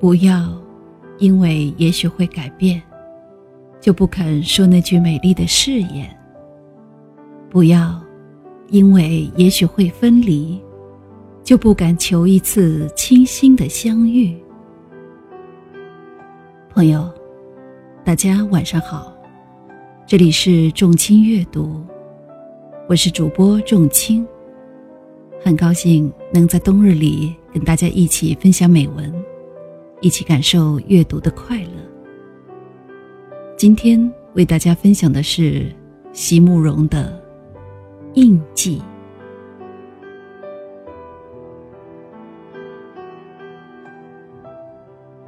不要因为也许会改变，就不肯说那句美丽的誓言；不要因为也许会分离，就不敢求一次倾心的相遇。朋友，大家晚上好，这里是众卿阅读，我是主播众卿，很高兴能在冬日里跟大家一起分享美文。一起感受阅读的快乐。今天为大家分享的是席慕容的《印记》。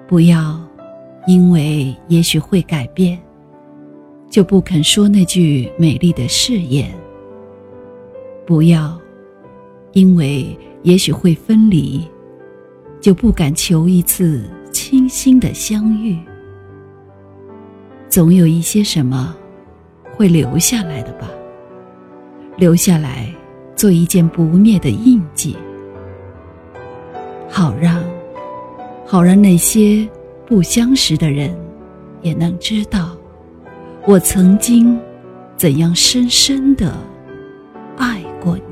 不要因为也许会改变，就不肯说那句美丽的誓言；不要因为也许会分离，就不敢求一次。清新的相遇，总有一些什么会留下来的吧？留下来做一件不灭的印记，好让好让那些不相识的人也能知道，我曾经怎样深深的爱过你。